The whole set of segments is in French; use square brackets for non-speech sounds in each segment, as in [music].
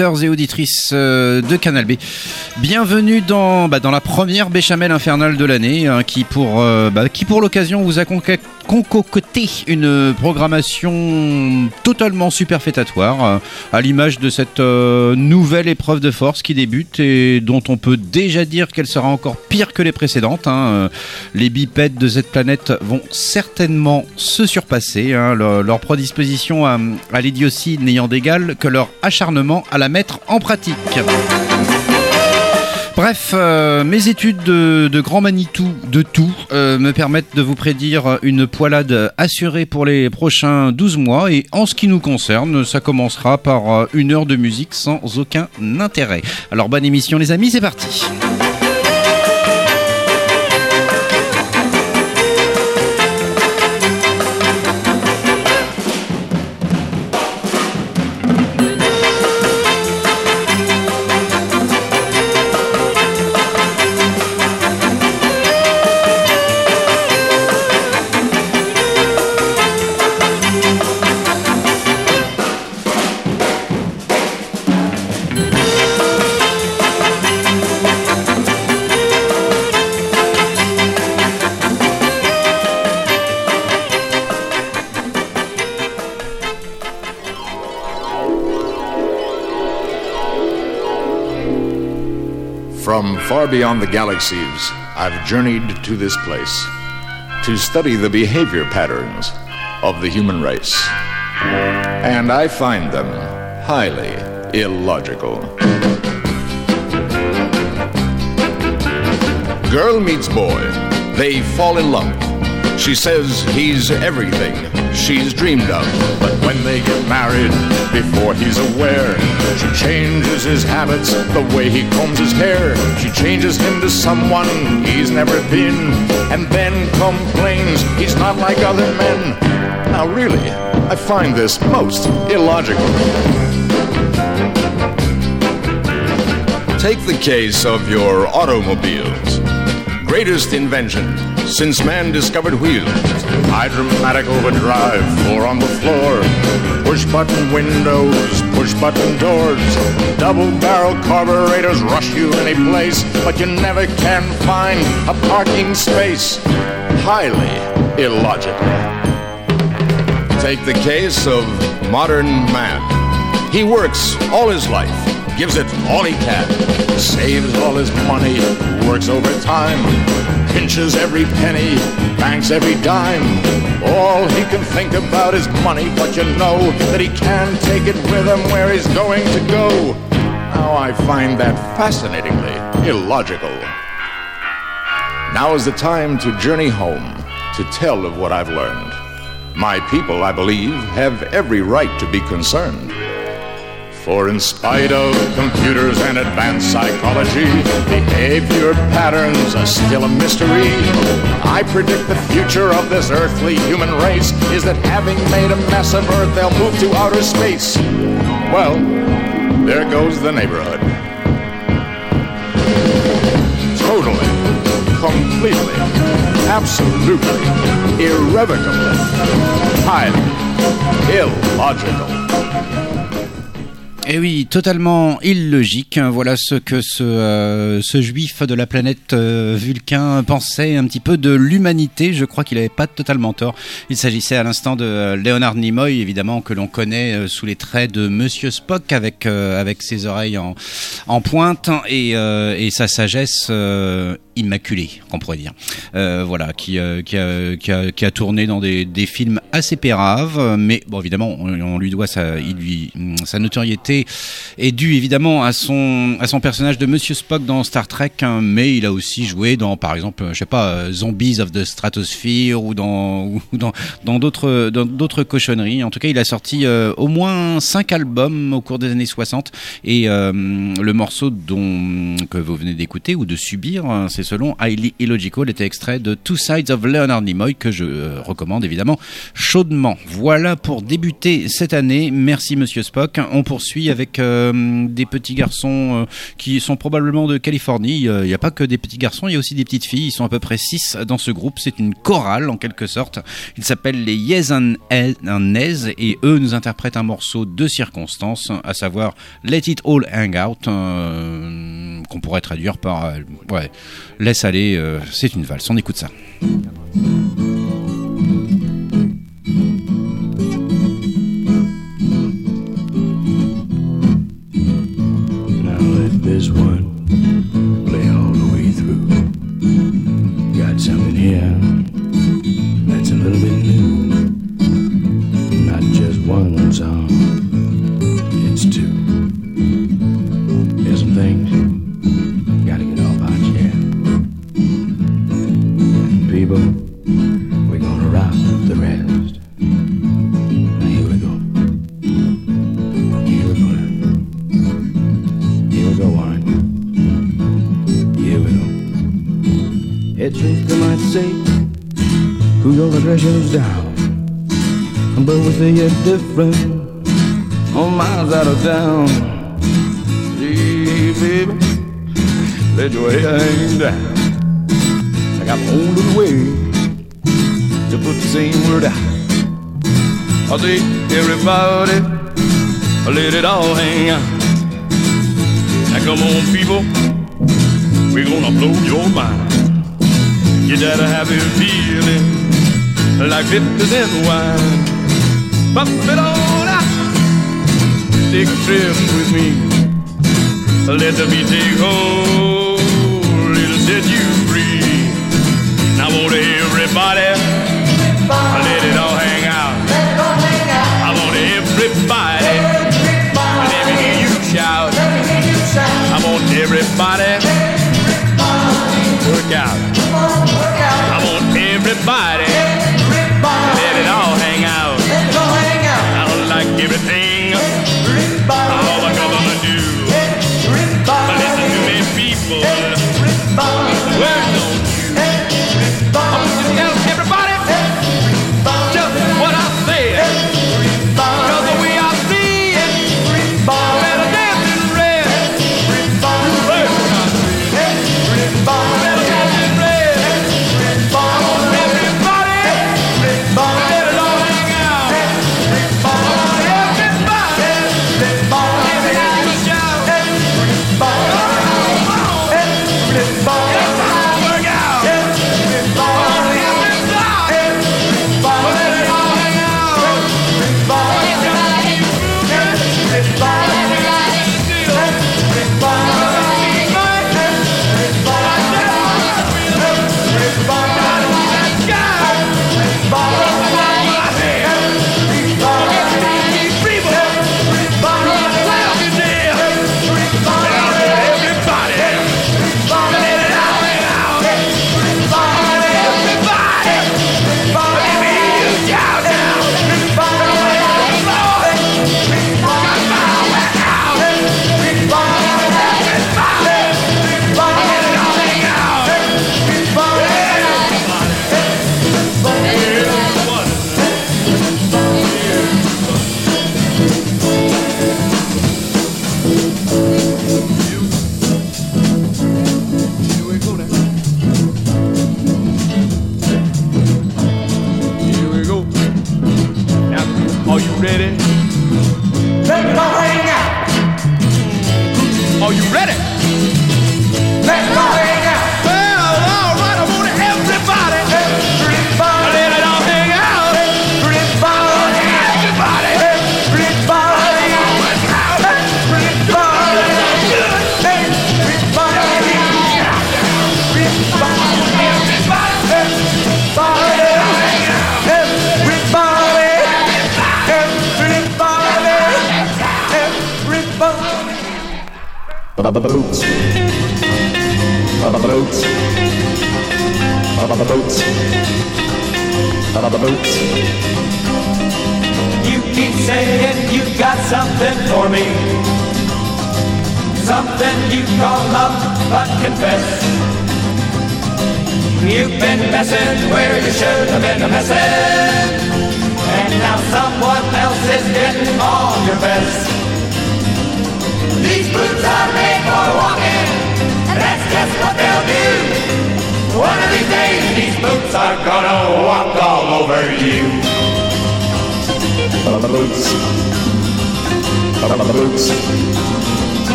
Et auditrices euh, de Canal B. Bienvenue dans, bah, dans la première béchamel infernale de l'année, hein, qui pour, euh, bah, pour l'occasion vous a concocté une programmation totalement superfétatoire, euh, à l'image de cette euh, nouvelle épreuve de force qui débute et dont on peut déjà dire qu'elle sera encore pire que les précédentes. Hein. Les bipèdes de cette planète vont certainement se surpasser, hein, leur, leur, prédisposition à, à l'idiotie n'ayant d'égal que leur acharnement à la mettre en pratique. Bref, euh, mes études de, grand Manitou de tout euh, me permettent de vous prédire une poilade assurée pour les prochains 12 mois et en ce qui nous concerne, ça commencera par euh, une heure de musique sans aucun intérêt. Alors bonne émission les amis, c'est parti. Beyond the galaxies, I've journeyed to this place to study the behavior patterns of the human race. And I find them highly illogical. Girl meets boy. They fall in love. She says he's everything she's dreamed of. But when they get married, before he's aware, she changes his habits, the way he combs his hair. She changes him to someone he's never been, and then complains he's not like other men. Now, really, I find this most illogical. Take the case of your automobiles. Greatest invention since man discovered wheels. Hydromatic overdrive, floor on the floor. Push button windows, push button doors. Double barrel carburetors rush you any place, but you never can find a parking space. Highly illogical. Take the case of modern man. He works all his life, gives it all he can, saves all his money, works overtime pinches every penny, banks every dime. All he can think about is money, but you know that he can't take it with him where he's going to go. Now I find that fascinatingly illogical. Now is the time to journey home, to tell of what I've learned. My people, I believe, have every right to be concerned. For in spite of computers and advanced psychology, behavior patterns are still a mystery. I predict the future of this earthly human race is that having made a mess of Earth, they'll move to outer space. Well, there goes the neighborhood. Totally, completely, absolutely, irrevocably, highly illogical. Eh oui, totalement illogique. Voilà ce que ce, euh, ce juif de la planète euh, Vulcain pensait un petit peu de l'humanité. Je crois qu'il n'avait pas totalement tort. Il s'agissait à l'instant de euh, Leonard Nimoy, évidemment, que l'on connaît sous les traits de Monsieur Spock, avec, avec ses oreilles en, en pointe et, et sa sagesse immaculée, on pourrait dire. voilà, qui, qui, a, qui, a, tourné dans des, des films assez péraves, mais bon, évidemment, on, lui doit il lui, sa notoriété est dû évidemment à son, à son personnage de Monsieur Spock dans Star Trek, hein, mais il a aussi joué dans, par exemple, je sais pas, euh, Zombies of the Stratosphere ou dans, [laughs] ou dans, d'autres, dans d'autres cochonneries. En tout cas, il a sorti euh, au moins 5 albums au cours des années 60 et euh, le morceau dont, que vous venez d'écouter ou de subir, hein, c'est selon Highly Illogical, était extrait de Two Sides of Leonard Nimoy que je recommande évidemment chaudement. Voilà pour débuter cette année. Merci Monsieur Spock. On poursuit avec euh, des petits garçons euh, qui sont probablement de Californie. Il n'y a pas que des petits garçons, il y a aussi des petites filles. Ils sont à peu près 6 dans ce groupe. C'est une chorale en quelque sorte. Ils s'appellent les Yes and Nez et eux nous interprètent un morceau de circonstance, à savoir Let It All Hang Out, euh, qu'on pourrait traduire par ouais, laisse aller, c'est une valse. On écoute ça. Down. But we say you're different, on miles out of town. Hey, baby, let your hair hang down. I got my own little way to put the same word out. I say, everybody, let it all hang out. Now come on, people, we're gonna blow your mind. You have a feeling like 50 cent wine. Pump on out, take a trip with me. Let the beat take hold, it'll set you free. Now, I want everybody, let it all hang out. I want everybody, let me hear you shout. I want everybody work out. I want everybody let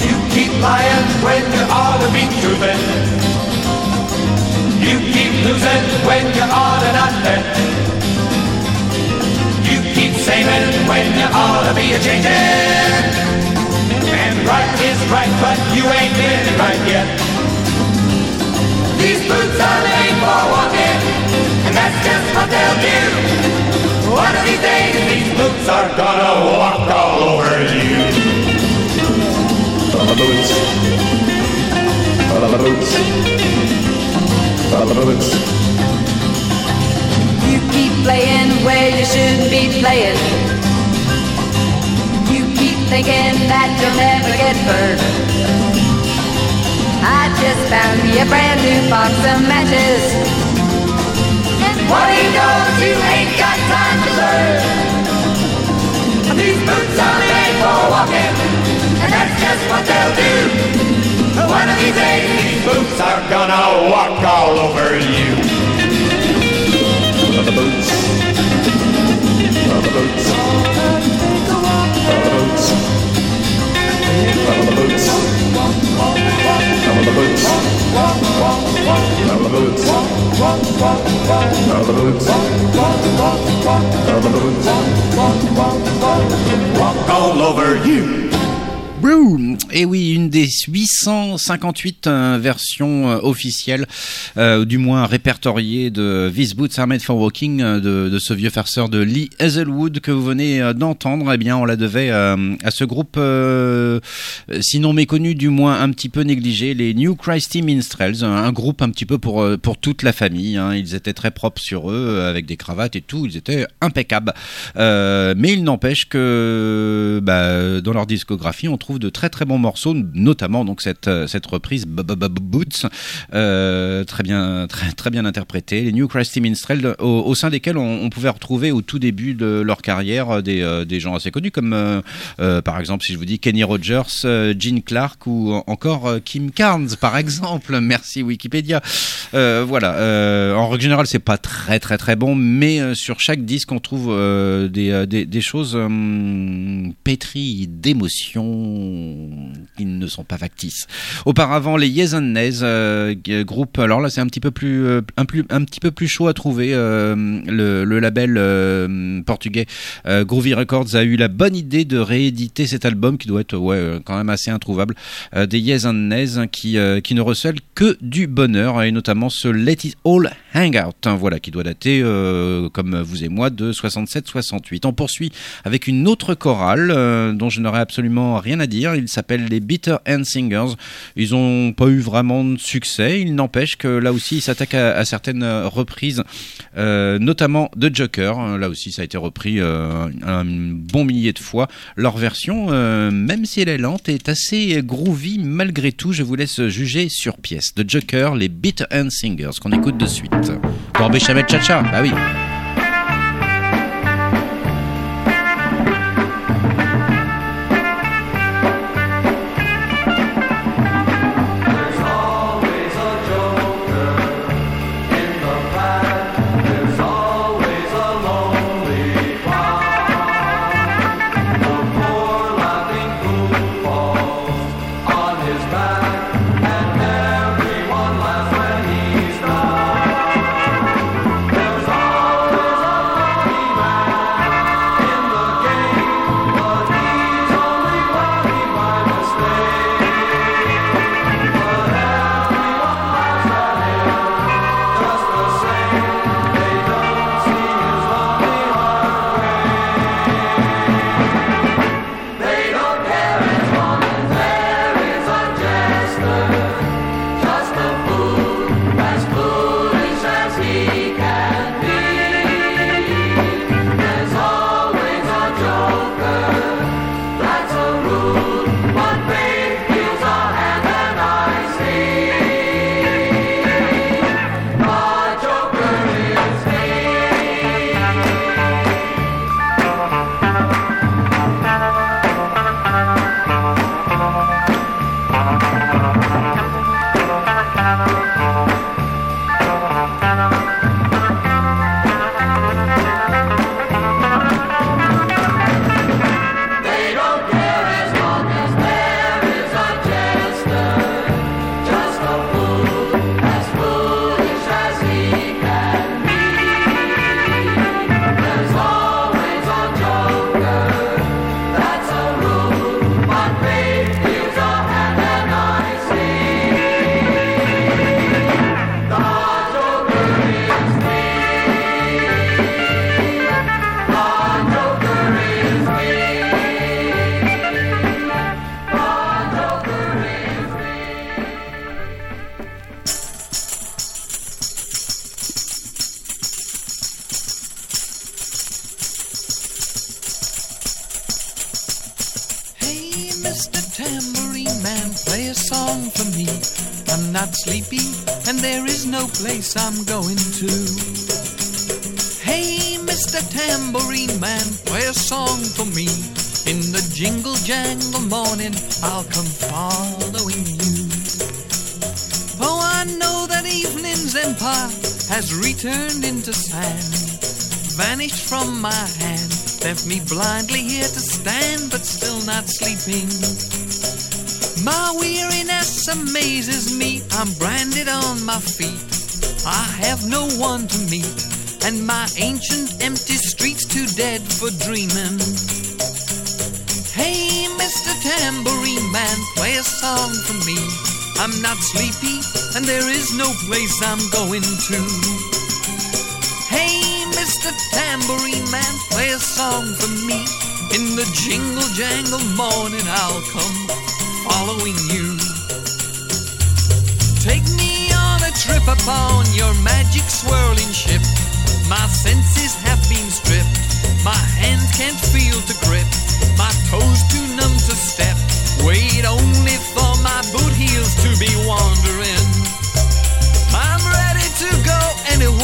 You keep lying when you ought to be truthing. You keep losing when you ought to not bet. You keep saving when you ought to be a changing. And right is right, but you ain't been right yet. These boots are made for walking, that's just what they'll do. One of these days, these boots are gonna walk all over you. Boots. Boots. Boots. You keep playing where you shouldn't be playing. You keep thinking that you'll never get burned. I just found me a brand new box of matches. What do you know? You ain't got time to learn. These boots are made for walking, and that's just what they'll do. One of these days, these boots are gonna walk all over you. Boots. Boots. Boots. Boots. Now the boots. Now the boots. Now the boots. Now the boots. Walk all over you. Et oui, une des 858 euh, versions euh, officielles, euh, du moins répertoriées de These Boots Are Made for Walking, de, ce vieux farceur de Lee Hazelwood que vous venez d'entendre. Eh bien, on la devait à ce groupe, sinon méconnu, du moins un petit peu négligé, les New Christy Minstrels, un, groupe un petit peu pour, pour toute la famille. hein. Ils étaient très propres sur eux, avec des cravates et tout. Ils étaient impeccables. Mais il n'empêche que bah, dans leur discographie, on trouve de très très bons morceaux, notamment donc cette, euh, cette reprise Boots, euh, très bien très, bien interprétée. Les New Christy Minstrel, au, sein desquels on, pouvait retrouver au tout début de leur carrière euh, des, des gens assez connus, comme par exemple si je vous dis Kenny Rogers, Gene Clark ou encore Kim Carnes par exemple. [laughs] Merci Wikipédia. Voilà. En règle générale, c'est pas très très très bon, mais sur chaque disque, on trouve des, des, choses euh, pétries d'émotions qui ne sont pas factices. Auparavant, les Nays, euh, groupe. Alors là, c'est un petit peu plus euh, un, petit peu plus chaud à trouver. euh, le, label euh, portugais Groovy Records a eu la bonne idée de rééditer cet album qui doit être ouais quand même assez introuvable des Nays hein, qui qui ne recèlent que du bonheur et notamment ce Let It All Hang Out, hein, voilà qui doit dater comme vous et moi de 67-68. On poursuit avec une autre chorale dont je n'aurais absolument rien à dire. Il s'appelle les Bitter End Singers. Ils n'ont pas eu vraiment de succès. Il n'empêche que là aussi, ils s'attaquent à, certaines reprises, euh, notamment de Joker. Là aussi, ça a été repris euh, un bon millier de fois. Leur version, euh, même si elle est lente, est assez groovy malgré tout. Je vous laisse juger sur pièce. De Joker, les Bitter End Singers, qu'on écoute de suite. Dans Béchamel Chacha, bah oui. Has returned into sand, vanished from my hand, left me blindly here to stand, but still not sleeping. My weariness amazes me, I'm branded on my feet. I have no one to meet, and my ancient there is no place I'm going to. Hey, Mr. Tambourine Man, play a song for me. In the jingle jangle morning, I'll come following you. Take me on a trip upon your magic swirling ship. My senses have been stripped. My hands can't feel to grip. My toes too numb to step. Wait only for my boot heels to be wandering.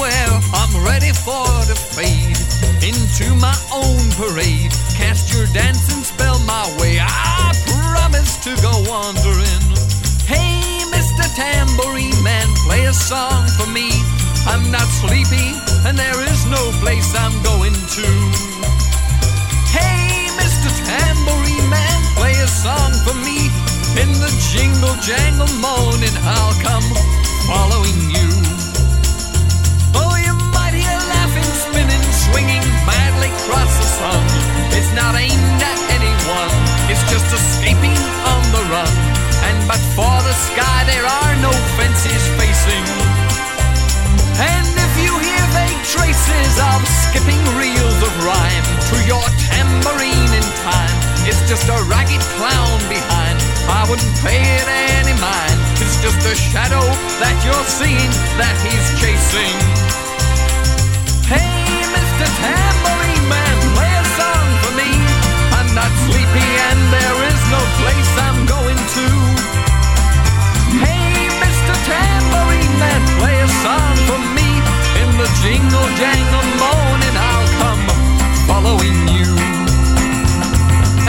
Anywhere. I'm ready for the fade into my own parade. Cast your dancing spell my way. I promise to go wandering. Hey, Mr. Tambourine Man, play a song for me. I'm not sleepy, and there is no place I'm going to. Hey, Mr. Tambourine Man, play a song for me. In the jingle jangle morning, I'll come following you. Swinging madly across the sun. It's not aimed at anyone, it's just escaping on the run. And but for the sky, there are no fences facing. And if you hear vague traces of skipping reels of rhyme to your tambourine in time, it's just a ragged clown behind. I wouldn't pay it any mind. It's just a shadow that you're seeing that he's chasing. Tambourine Man, play a song for me. I'm not sleepy and there is no place I'm going to. Hey, Mr. Tambourine Man, play a song for me. In the jingle jangle morning, I'll come following you.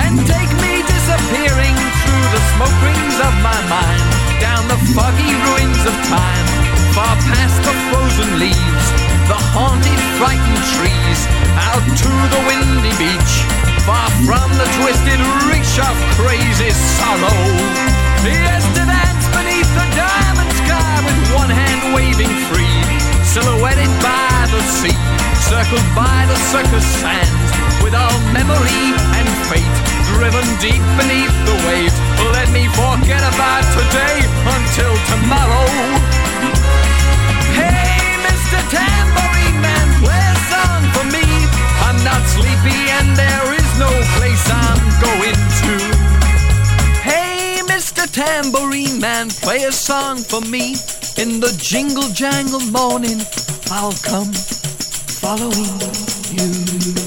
And take me disappearing through the smoke rings of my mind, down the foggy ruins of time, far past the frozen leaves, the haunted, frightened trees, out to the windy beach, far from the twisted reach of crazy sorrow. Yes, to dance beneath the diamond sky with one hand waving free, silhouetted by the sea, circled by the circus sands, with all memory and fate driven deep beneath the waves. Let me forget about today until tomorrow. Tambourine Man, play a song for me. I'm not sleepy and there is no place I'm going to. Hey, Mr. Tambourine Man, play a song for me. In the jingle jangle morning, I'll come following you.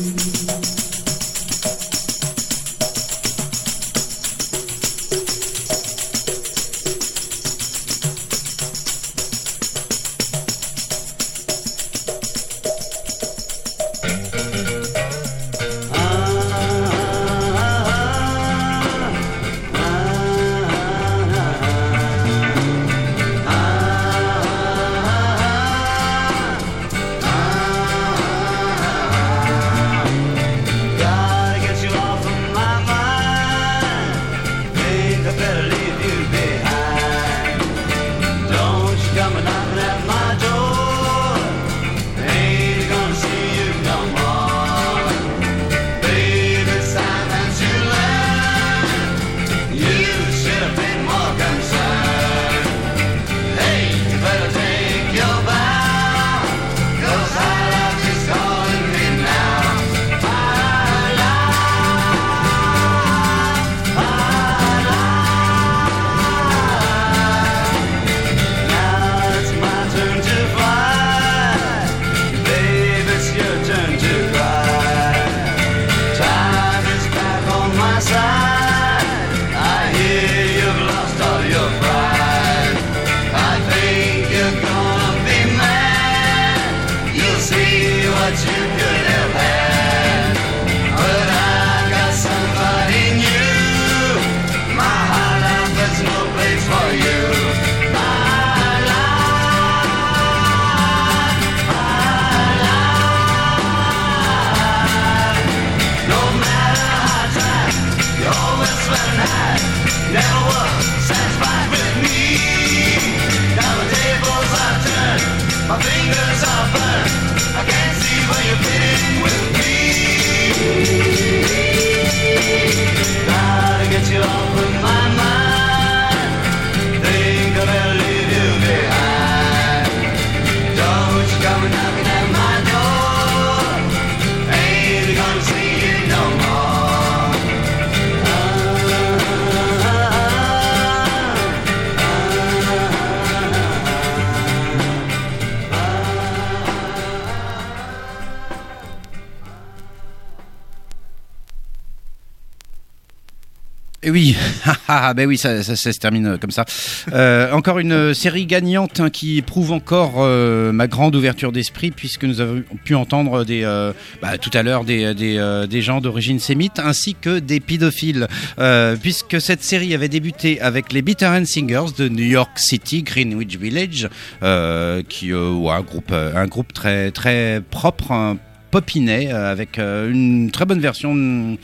Ah ben oui, ça, ça, se termine comme ça. Euh, encore une série gagnante hein, qui prouve encore euh, ma grande ouverture d'esprit, puisque nous avons pu entendre des, euh, bah, tout à l'heure des, des, euh, des gens d'origine sémite ainsi que des pédophiles, Euh, puisque cette série avait débuté avec les Bitter End Singers de New York City, Greenwich Village, euh, qui euh, ouais, un groupe, euh, un groupe très très propre. un Euh, avec euh, une très bonne version mm,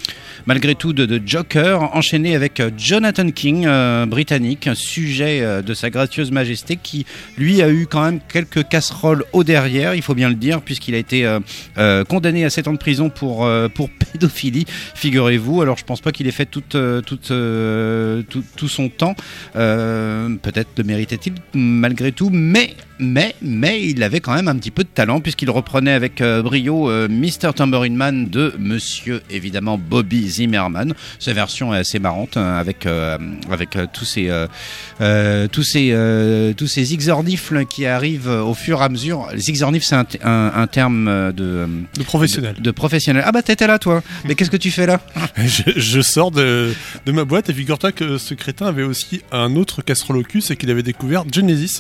malgré tout de, Joker enchaîné avec euh, Jonathan King britannique sujet de sa gracieuse majesté qui lui a eu quand même quelques casseroles au derrière il faut bien le dire puisqu'il a été condamné à 7 ans de prison pour, pour [laughs] pédophilie figurez-vous. Alors je pense pas qu'il ait fait tout, tout son temps. Peut-être le méritait-il malgré tout mais mais, mais il avait quand même un petit peu de talent puisqu'il reprenait avec euh, brio euh, Mr. Tambourine Man de Monsieur évidemment Bobby Zimmerman. Sa version est assez marrante hein, avec euh, avec euh, tous ces euh, euh, tous ces euh, tous ces qui arrivent au fur et à mesure. Les zigzornifles c'est un, un, un terme de De professionnel. de, de professionnel. Ah bah t'étais là toi. Mais qu'est-ce que tu fais là? [laughs] Je, je sors de, de ma boîte et figure-toi que ce crétin avait aussi un autre castrolocus et qu'il avait découvert Genesis.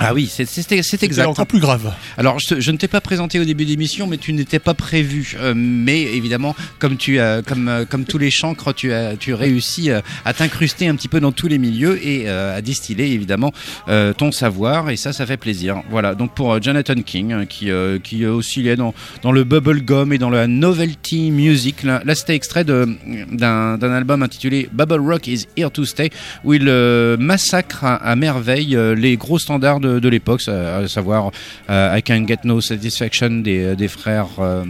Ah oui, c'est- c'était c'est C'était exact. encore plus grave. Alors, je, ne t'ai pas présenté au début de l'émission, mais tu n'étais pas prévu. Euh, mais évidemment, comme tu as, comme euh, comme tous les chancres, tu as, tu réussis euh, à t'incruster un petit peu dans tous les milieux et euh, à distiller évidemment euh, ton savoir. Et ça, ça fait plaisir. Voilà. Donc pour Jonathan King, hein, qui qui oscillait dans dans le bubblegum et dans la novelty music. Là, là, c'était extrait d'un d'un album intitulé Bubble Rock is Here to Stay, où il massacre à, à merveille les gros standards de, de l'époque, à, à savoir euh, I Can Get No Satisfaction des, des frères euh,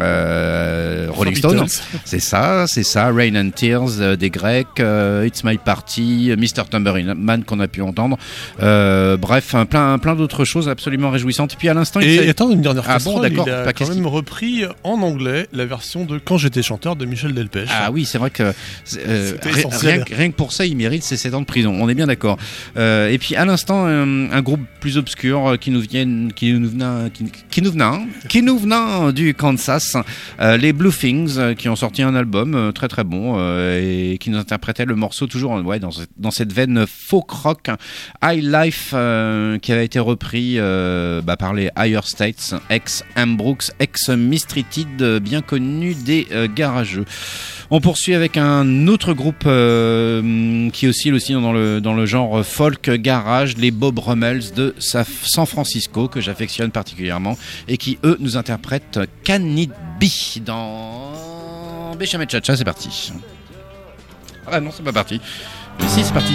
euh, Rolling Stones. [laughs] C'est ça, c'est ça. Rain and Tears euh, des Grecs, euh, It's My Party, euh, Mr. Tambourine Man qu'on a pu entendre. Euh, bref, un plein, plein d'autres choses absolument réjouissantes. Et puis à l'instant, il Et attends, une dernière Ah bon, d'accord, il a quand même repris en anglais la version de Quand j'étais chanteur de Michel Delpech. Ah oui, c'est vrai que euh, rien, que- rien que pour ça, il mérite ses 7 ans de prison. On est bien d'accord. Euh, et puis à l'instant, un, un groupe plus obscur euh, qui nous viennent, qui nous venait, qui, nous venait, qui nous venait du Kansas, euh, les Blue Things, euh, qui ont sorti un album très très bon et qui nous interprétaient le morceau toujours ouais, dans, dans cette veine folk rock, High Life, qui avait été repris bah, par les Higher States, ex Ambrooks, ex Mistreated, bien connu des garageux. On poursuit avec un autre groupe qui oscille aussi dans le, dans le genre folk garage, les Bob Rummels de Sa- San Francisco, que j'affectionne particulièrement, et qui, eux, nous interprètent Can It Be dans Béchamet Chacha, c'est parti. Ah non, c'est pas parti. Mais si, c'est parti.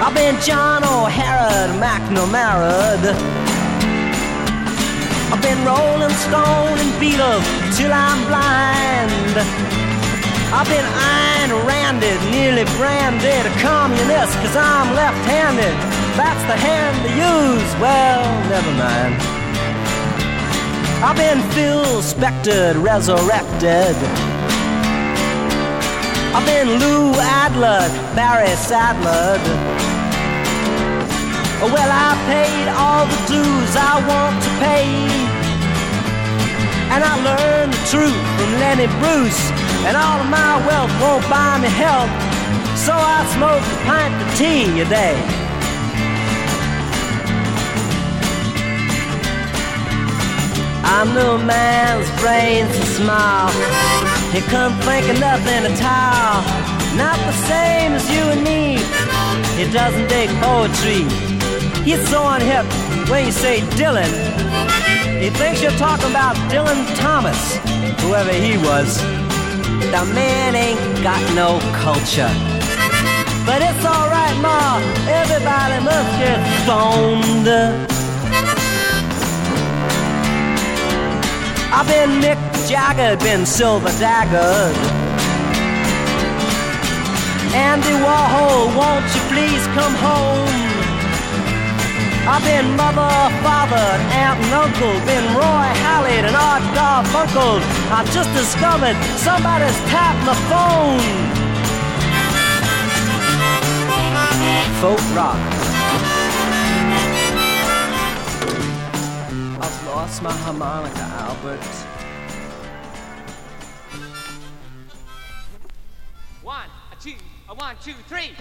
I've been John O'Hara, McNamara. I've been Rolling Stone and Beatles till I'm blind. I've been Ayn Randed, nearly branded a communist cause I'm left-handed. That's the hand to use, well, never mind. I've been Phil Spector, resurrected. I've been Lou Adler, Barry Sadler. Well, I paid all the dues I want to pay. And I learned the truth from Lenny Bruce. And all of my wealth won't buy me health. So I smoke a pint of tea a day. I'm no man's brains to smile. He couldn't think of nothing at all. Not the same as you and me. He doesn't dig poetry. He's so unhip when you say Dylan. He thinks you're talking about Dylan Thomas, whoever he was. The man ain't got no culture. But it's alright, Ma. Everybody must get stoned. I've been Mick Jagger, been Silver Dagger. Andy Warhol, won't you please come home? I've been mother, father, aunt and uncle, been Roy Hallett and Art Garfunkel. I just discovered somebody's tapped my phone. Folk rock. Lost my harmonica, Albert. One, a two, a one, two, three.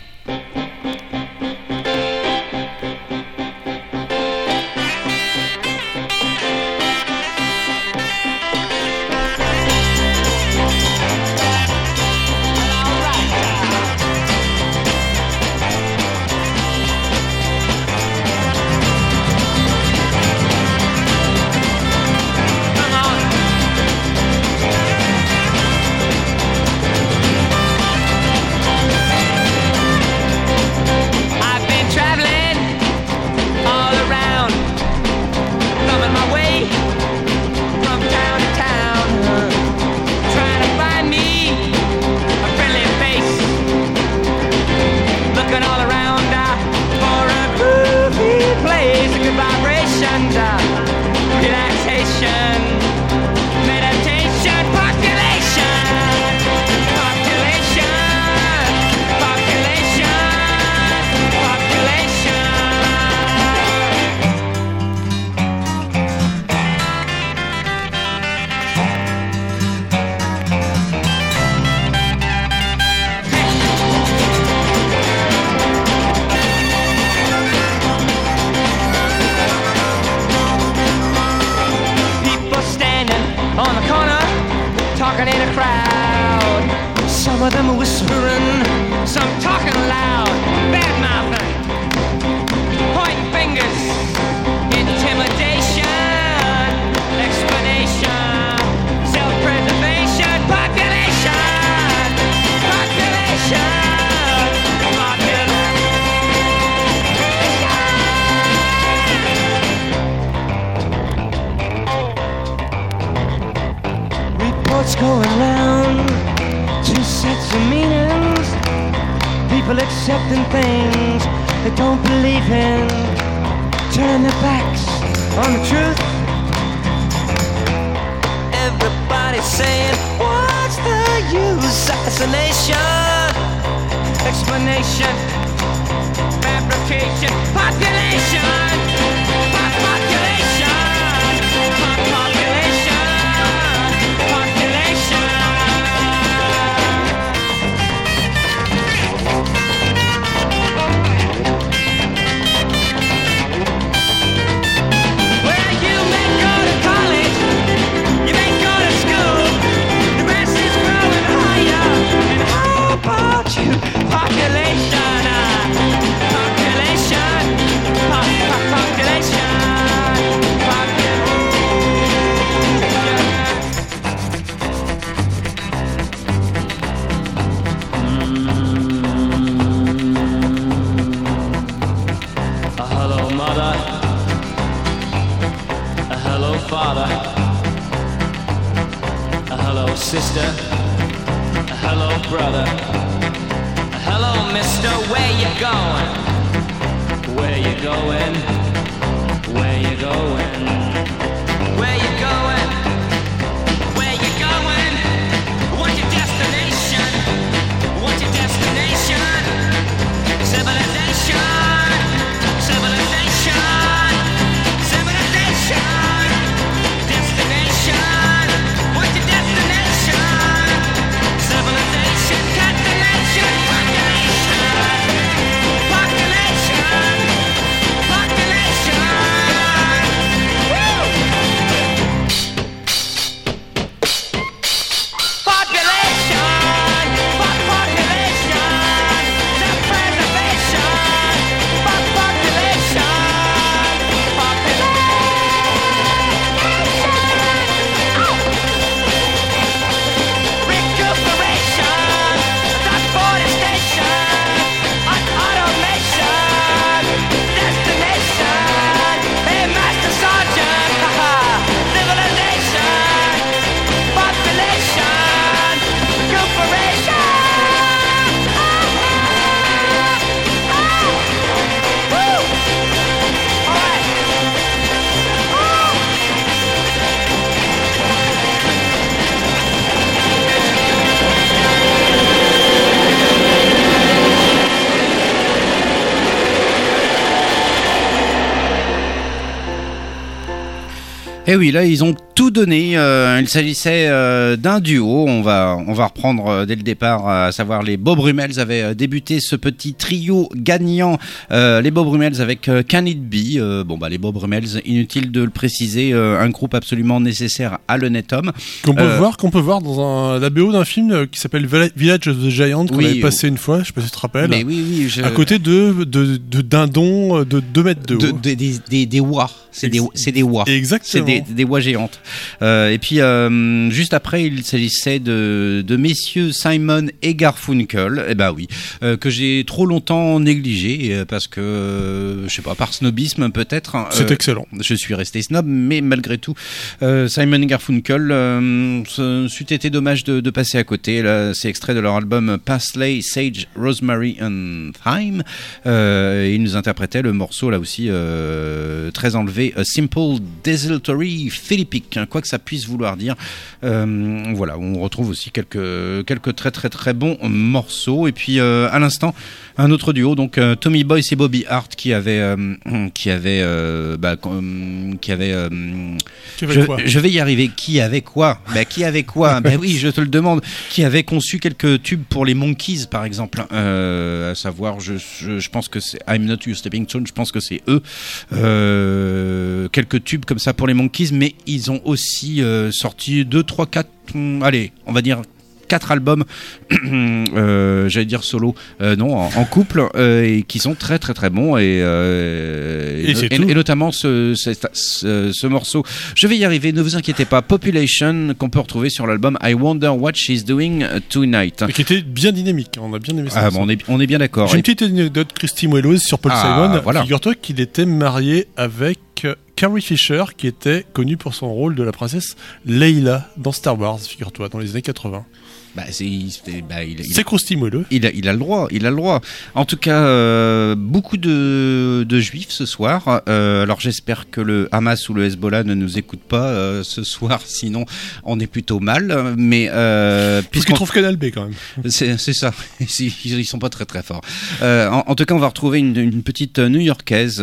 Eh oui, là, ils ont tout donné. euh, il s'agissait euh, d'un duo. On va, on va reprendre euh, dès le départ, à savoir les Bob Brummels avaient débuté ce petit trio gagnant. les Bob Brummels avec Can It Be. Bon, bah, les Bob Brummels, inutile de le préciser, un groupe absolument nécessaire à l'honnête homme. Qu'on peut voir, qu'on peut voir dans un, la BO d'un film qui s'appelle Villa- Village of the Giant qu'on Oui, avait passé une fois, je sais pas si tu te rappelles. Mais oui, oui, je- À côté de, de, de dindons de 2 mètres de haut. de- de- des, des, des oies. C'est des, des oies. Exactement. C'est des, des oies géantes. Euh, et puis, euh, juste après, il s'agissait de, de messieurs Simon et Garfunkel. Eh ben oui, euh, que j'ai trop longtemps négligé parce que, je sais pas, par snobisme peut-être. hein, C'est excellent. Je suis resté snob, mais malgré tout, Simon et Garfunkel, ce c'eût été dommage de, de passer à côté. C'est extrait de leur album Parsley, Sage, Rosemary and Thyme. Euh, ils nous interprétaient le morceau là aussi euh, très enlevé, A Simple Desultory Philippic, hein, quoi que ça puisse vouloir dire. Euh, voilà, on retrouve aussi quelques quelques très très très bons morceaux. Et puis euh, à l'instant, un autre duo, donc euh, Tommy Boyce et Bobby Hart qui avait qui avait bah, qui avait Qui avait je, quoi? je vais y arriver. Qui avait quoi? Bah, Qui avait quoi? [laughs] Ben oui, je te le demande. Qui avait conçu quelques tubes pour les Monkeys, par exemple? À savoir, je, je, je pense que c'est I'm Not Your Stepping Stone, je pense que c'est eux. Euh, quelques tubes comme ça pour les Monkeys, mais ils ont aussi euh, sorti 2, 3, 4, allez, on va dire quatre albums, [clears throat] euh, j'allais dire solo, euh, non, en, en couple, euh, et qui sont très très très bons, et, Et et notamment ce, ce, ce- ce morceau. Je vais y arriver, ne vous inquiétez pas. Population, qu'on peut retrouver sur l'album I Wonder What She's Doing Tonight. Mais qui était bien dynamique, on a bien aimé ça. Ah, bon, on, est, on est bien d'accord. J'ai une Et- petite anecdote Christy Moellos sur Paul Ah, Simon. voilà. Figure-toi qu'il était marié avec Carrie Fisher, qui était connue pour son rôle de la princesse Leila dans Star Wars, figure-toi, dans les années 80. Bah, c'est, bah, il, il- Moelleux. il a, il a le droit, il a le droit. En tout cas, euh, beaucoup de, de juifs ce soir. Euh, alors j'espère que le Hamas ou le Hezbollah ne nous écoutent pas euh, ce soir, [laughs] sinon on est plutôt mal. Mais euh, Puisqu'il puisqu'on trouve Canal B quand même. C'est ça. [laughs] Ils, ils sont pas très très forts. En, en tout cas, on va retrouver une, une petite New-Yorkaise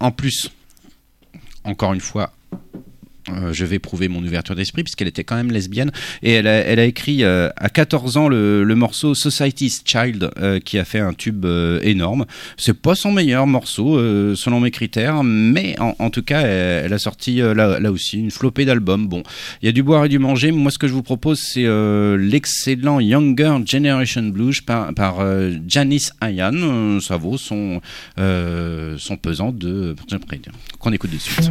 en plus. Encore une fois. Euh, je vais prouver mon ouverture d'esprit puisqu'elle était quand même lesbienne et elle a, écrit euh, à 14 ans le, morceau Society's Child euh, qui a fait un tube énorme. C'est pas son meilleur morceau selon mes critères, mais en, tout cas elle, a sorti là, aussi une flopée d'albums. Bon, il y a du boire et du manger. Moi, ce que je vous propose, c'est l'excellent Younger Generation Blues par, par Janice. Euh, ça vaut son, son pesant de. Qu'on écoute de suite.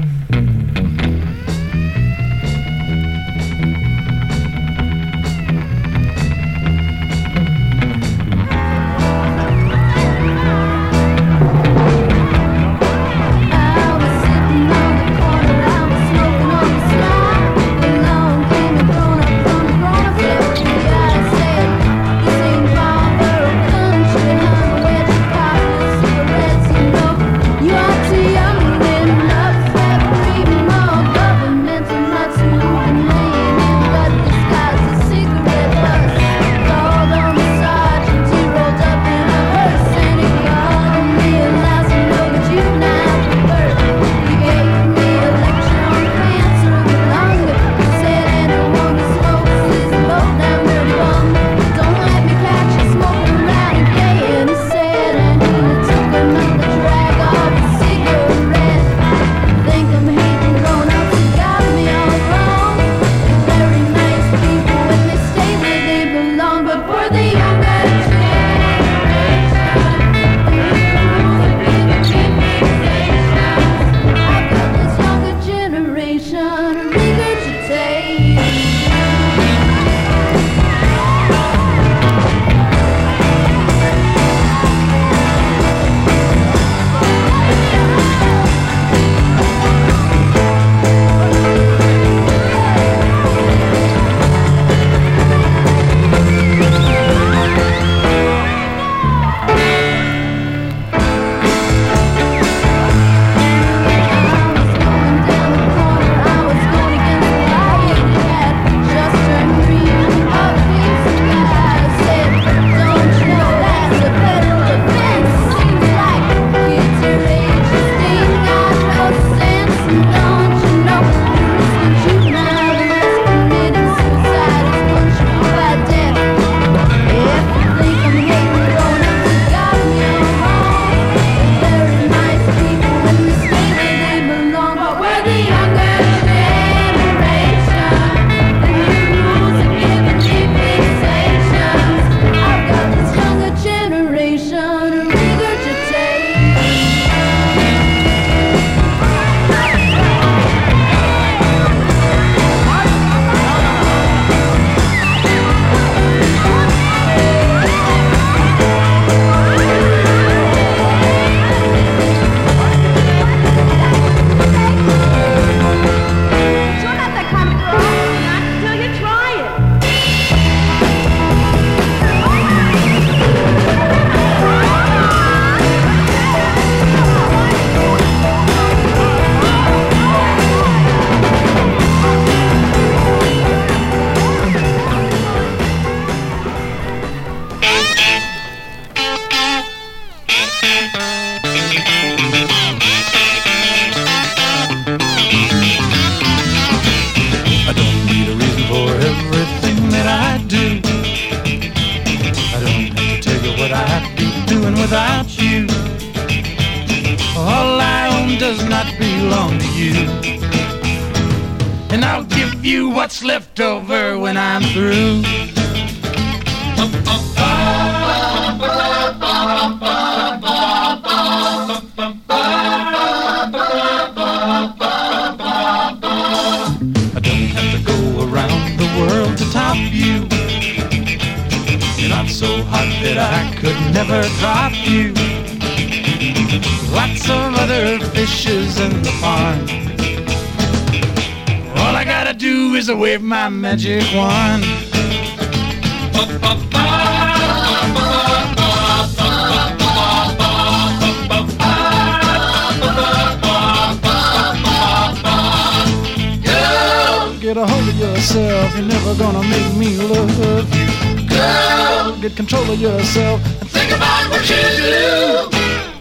A hold of yourself. You're never gonna make me love you. Girl, get control of yourself and think about what you do.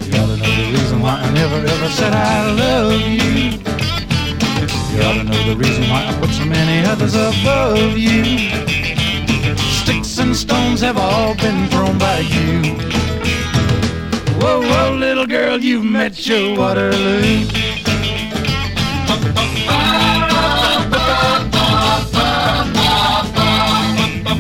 You ought to know the reason why I never ever said I love you. You ought to know the reason why I put so many others above you. Sticks and stones have all been thrown by you. Whoa, whoa, little girl, you've met your Waterloo. Girl,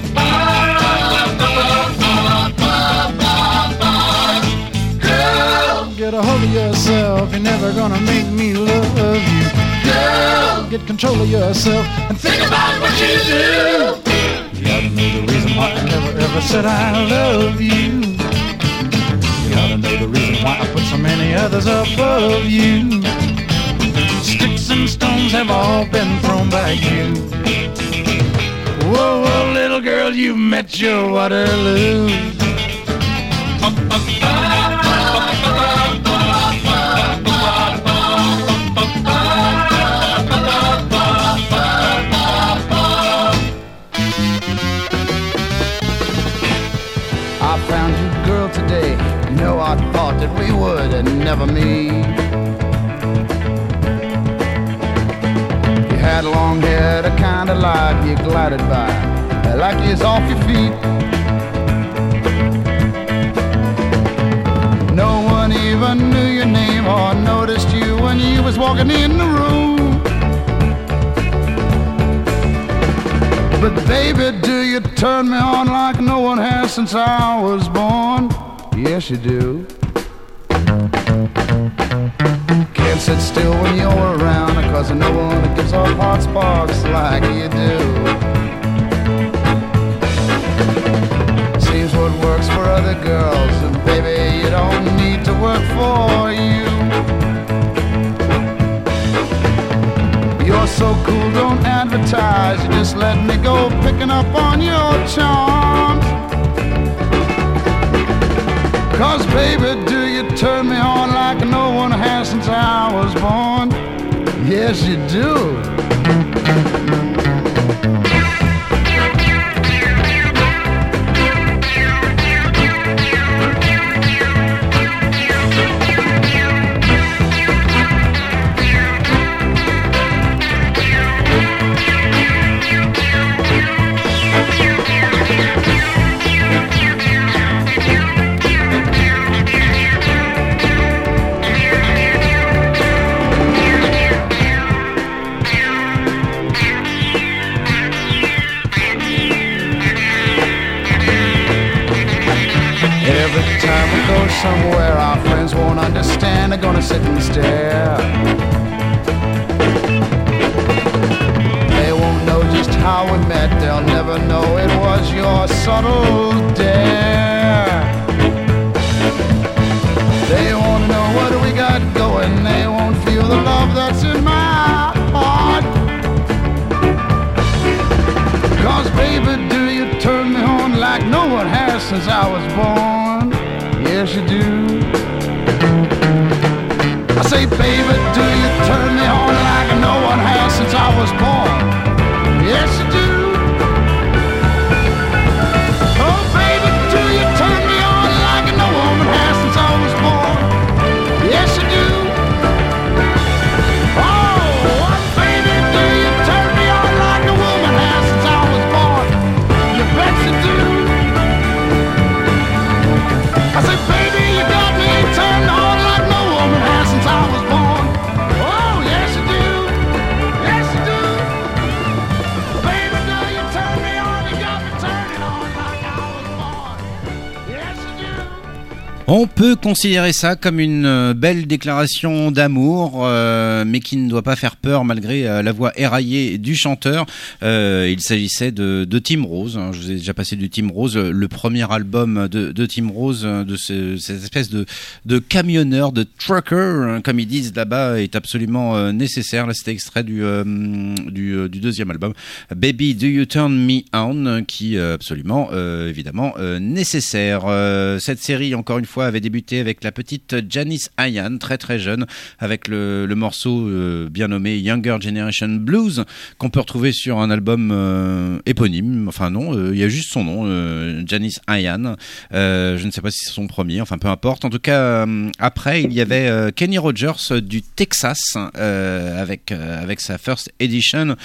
get a hold of yourself. You're never gonna make me love you. Girl, get control of yourself and think about what you do. You ought to know the reason why I never ever said I love you. You ought to know the reason why I put so many others above you. Sticks and stones have all been thrown by you. Whoa, whoa, little girl, you've met your Waterloo. I found you, girl, today. You know, I thought that we would never meet. You glided by, like was off your feet. No one even knew your name or noticed you when you was walking in the room. But baby, do you turn me on like no one has since I was born? Yes, you do. Can't sit still when you're around, cause no one gives off hot sparks like you do. Seems what works for other girls, and baby, you don't need to work for you. You're so cool, don't advertise. You just let me go picking up on your charms. Cause baby, do you turn me on like no one has since I was born? Yes, you do. Understand. They're gonna sit and stare. They won't know just how we met. They'll never know it was your subtle dare. They wanna know what we got going. They won't feel the love that's in my heart. Cause baby, do you turn me on like no one has since I was born? Yes, you do. Say, baby, do you turn me on like no one has since I was born? On peut considérer ça comme une euh, belle déclaration d'amour, euh, mais qui ne doit pas faire peur malgré euh, la voix éraillée du chanteur. Il s'agissait de, de Tim Rose. hein. Je vous ai déjà passé du Tim Rose, le- premier album de, de Tim Rose, de ce- cette espèce de, camionneur, de trucker, hein, comme ils disent là-bas, est absolument nécessaire. Là, c'était extrait du, du, deuxième album, Baby Do You Turn Me On, qui est absolument, évidemment, nécessaire. Cette série, encore une fois, avait débuté avec la petite Janice Ian, très très jeune, avec le, morceau euh, bien nommé Younger Generation Blues, qu'on peut retrouver sur un album euh, éponyme. Enfin non, euh, il y a juste son nom, Janice. Euh, je ne sais pas si c'est son premier, enfin peu importe. En tout cas, après, il y avait Kenny Rogers du Texas, avec, avec sa first edition,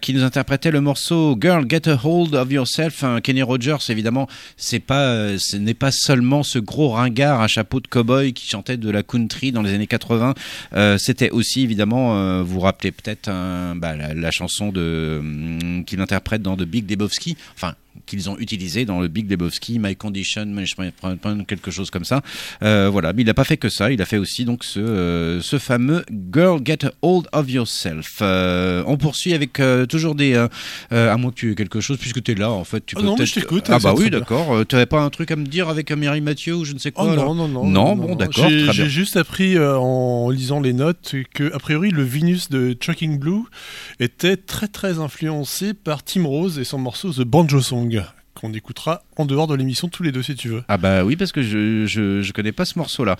qui nous interprétait le morceau Girl Get a Hold of Yourself. Hein, Kenny Rogers, évidemment, c'est pas, ce n'est pas seulement ce gros ringard à chapeau de cowboy qui chantait de la country dans les années 80. Euh, C'était aussi, évidemment, euh, vous vous rappelez peut-être euh, bah, la, chanson de hum, qu'il interprète dans The Big Lebowski. Enfin, qu'ils ont utilisé dans le Big Lebowski, My Condition, Management, quelque chose comme ça. Euh, voilà, mais il n'a pas fait que ça, il a fait aussi donc ce, euh, ce fameux Girl Get a Hold of Yourself. Euh, on poursuit avec toujours des... à moins que tu aies quelque chose, puisque tu es là, en fait. Tu Ah peux non, je t'écoute, Ah bah oui, d'accord. Tu n'avais pas un truc à me dire avec Mary Mathieu ou je ne sais quoi Oh non, non, non. Non, bon, d'accord, J'ai juste appris en lisant les notes que, a priori, le Venus de Chucking Blue était très très influencé par Tim Rose et son morceau The Banjo Song, longue qu'on écoutera en dehors de l'émission tous les deux si tu veux. Ah bah oui parce que je je, je connais pas ce morceau là.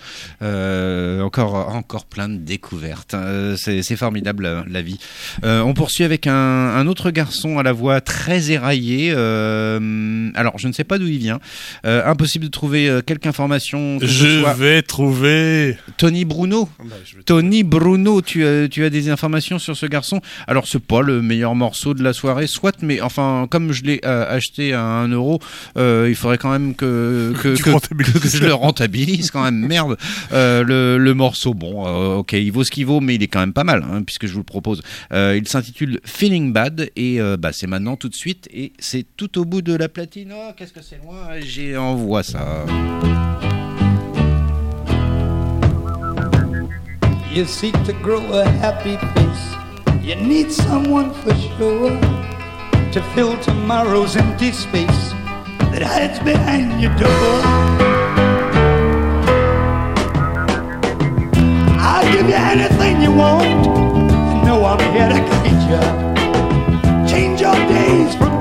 encore encore plein de découvertes. Euh, c'est formidable la, la vie. Euh, on poursuit avec un, un autre garçon à la voix très éraillée. Euh, alors je ne sais pas d'où il vient. Euh, impossible de trouver euh, quelque information. que Je soit. vais trouver. Tony Bruno. Bah, Tony Bruno, tu as, tu as des informations sur ce garçon? Alors, c'est pas le meilleur morceau de la soirée, soit, mais enfin, comme je l'ai euh, acheté à 1 euh, il faudrait quand même que, [laughs] que, Tu que, rentabilises. que je le rentabilise quand même. Merde. Euh, le, le morceau, bon, euh, ok, il vaut ce qu'il vaut, mais il est quand même pas mal, hein, puisque je vous le propose. Euh, il s'intitule Feeling Bad, et euh, bah, c'est maintenant tout de suite, et c'est tout au bout de la platine. Oh, qu'est-ce que c'est loin J'ai envoie ça. You seek to grow a happy face. You need someone for sure to fill tomorrow's empty space that hides behind your door. I'll give you anything you want. Know I'm here to guide you. Change your days from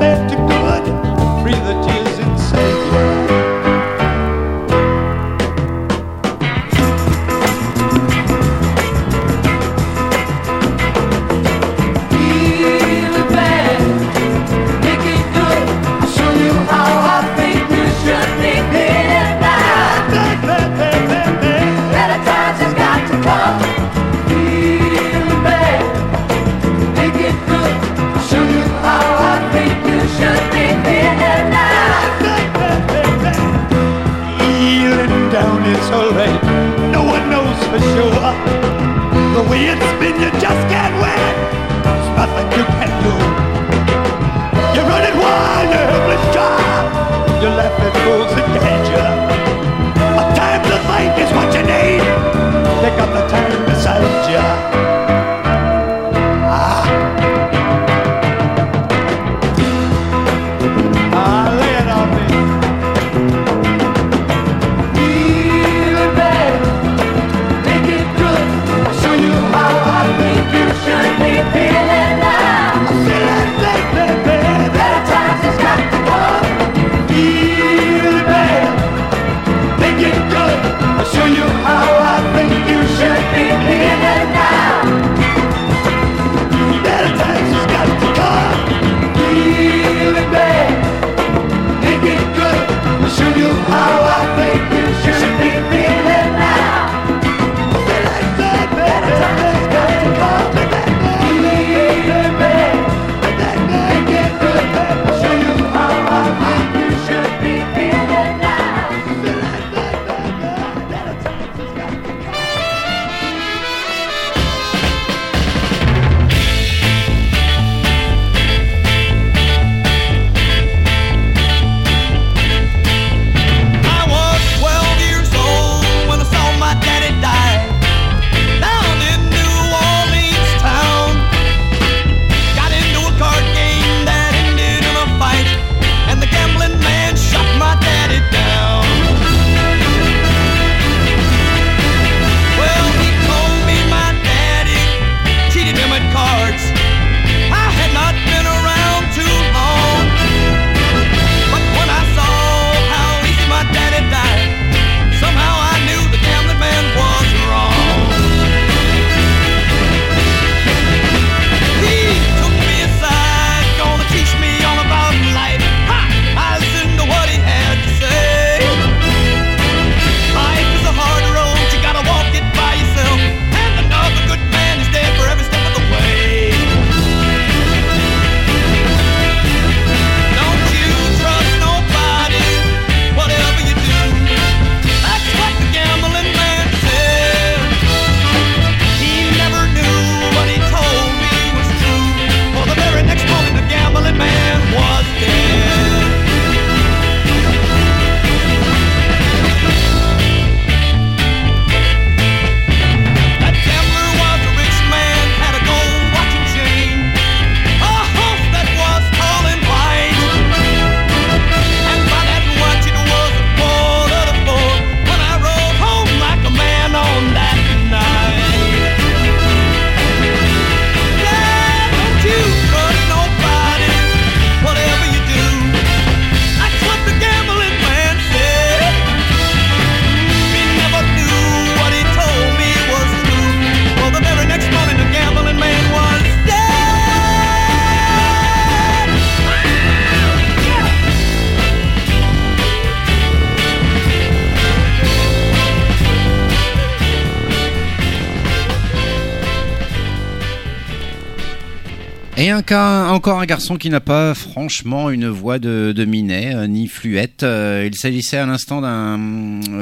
Et un cas, encore un garçon qui n'a pas franchement une voix de, de minet euh, ni fluette. Euh, il s'agissait à l'instant d'un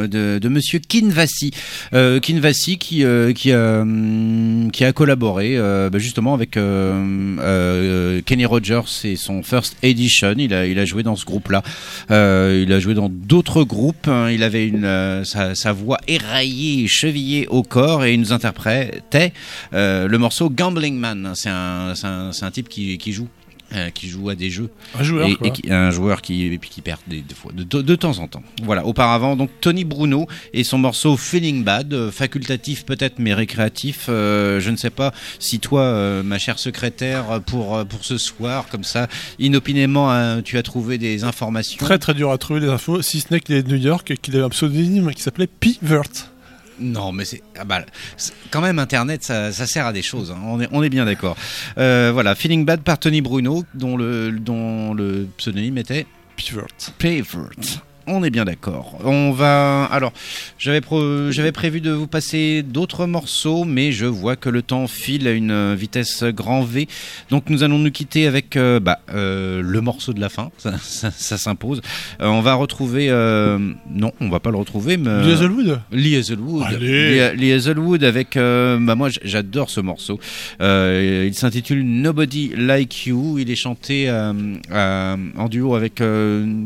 de, Monsieur Kinvasi, euh, Kinvasi qui euh, hum, qui a collaboré bah, justement avec Kenny Rogers et son First Edition. Il a joué dans ce groupe-là. Il a joué dans d'autres groupes. hein. Il avait une sa, voix éraillée, chevillée au corps et il nous interprétait le morceau Gambling Man. C'est un, un, un type qui, qui joue. euh, qui joue à des jeux. Un joueur, et, qui- un joueur qui et puis qui perd des, des fois de, de- de temps en temps. Voilà auparavant donc Tony Bruno et son morceau Feeling Bad euh, facultatif peut-être mais récréatif. Euh, je ne sais pas si toi ma chère secrétaire pour pour ce soir comme ça inopinément hein, tu as trouvé des informations. Très très dur à trouver les infos, si ce n'est qu'il est de New York et qu'il avait un pseudonyme qui s'appelait Pivert. Non, mais c'est ah bah, c'est- quand même Internet, ça, ça sert à des choses. hein. On est on est bien d'accord. Euh, voilà, Feeling Bad par Tony Bruno, dont le dont le pseudonyme était Pivert. Pivert. On est bien d'accord. On va. Alors, j'avais prévu de vous passer d'autres morceaux, mais je vois que le temps file à une vitesse grand V. Donc, nous allons nous quitter avec euh, bah, euh, le morceau de la fin. Ça, ça- ça s'impose. Euh, on va retrouver. non, on va pas le retrouver. Mais, Lee Hazelwood Lee Hazelwood. Lee, Lee Hazelwood avec. bah, moi, j'adore ce morceau. Il s'intitule Nobody Like You. Il est chanté en duo avec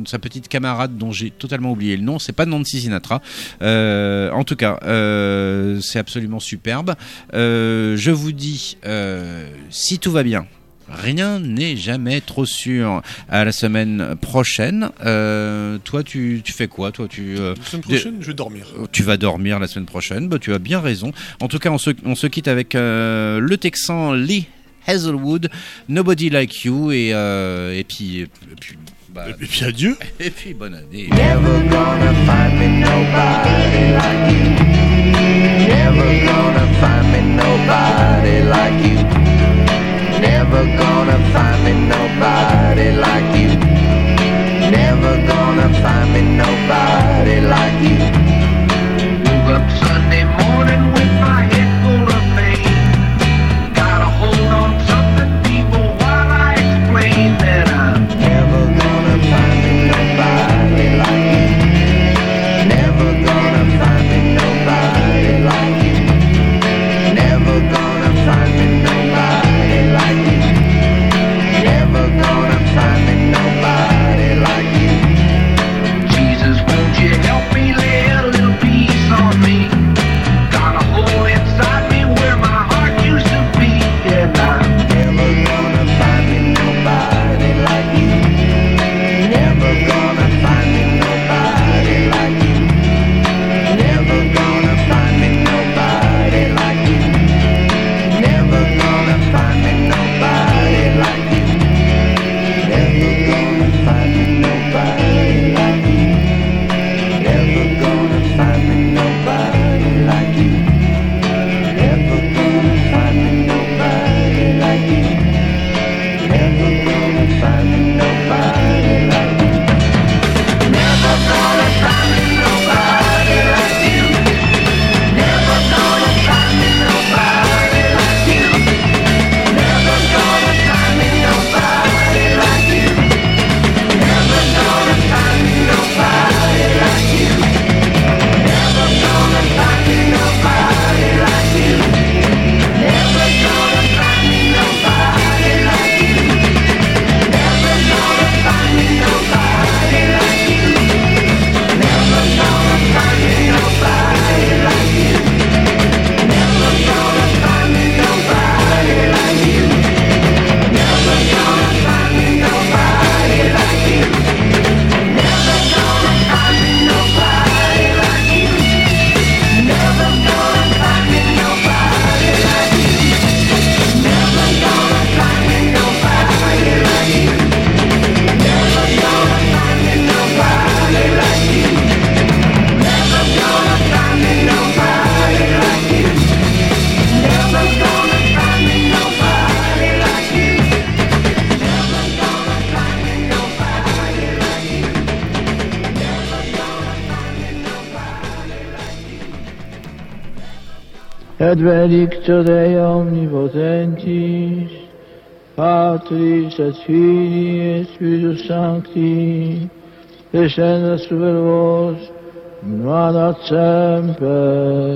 sa petite camarade dont j'ai totalement oublié le nom. C'est pas Nancy Sinatra. Euh, en tout cas, euh, c'est absolument superbe. Euh, je vous dis, euh, si tout va bien. Rien n'est jamais trop sûr. À la semaine prochaine. Euh, toi, tu, tu fais quoi Toi, tu euh, La semaine prochaine, je vais dormir. tu vas dormir la semaine prochaine. Bah, tu as bien raison. En tout cas, on se, on se quitte avec euh, le Texan Lee Hazelwood, Nobody Like You, et, et puis. Et puis, bah, et puis adieu. [laughs] Et puis bonne année. Never gonna find me nobody like you. Never gonna find me nobody like you. Never gonna find me nobody like you. Never gonna find me nobody like you. Woke up Sunday morning with benedicto Dei omnipotentis, Patris et Filii et Spiritus Sancti, descendat super vos, ad semper,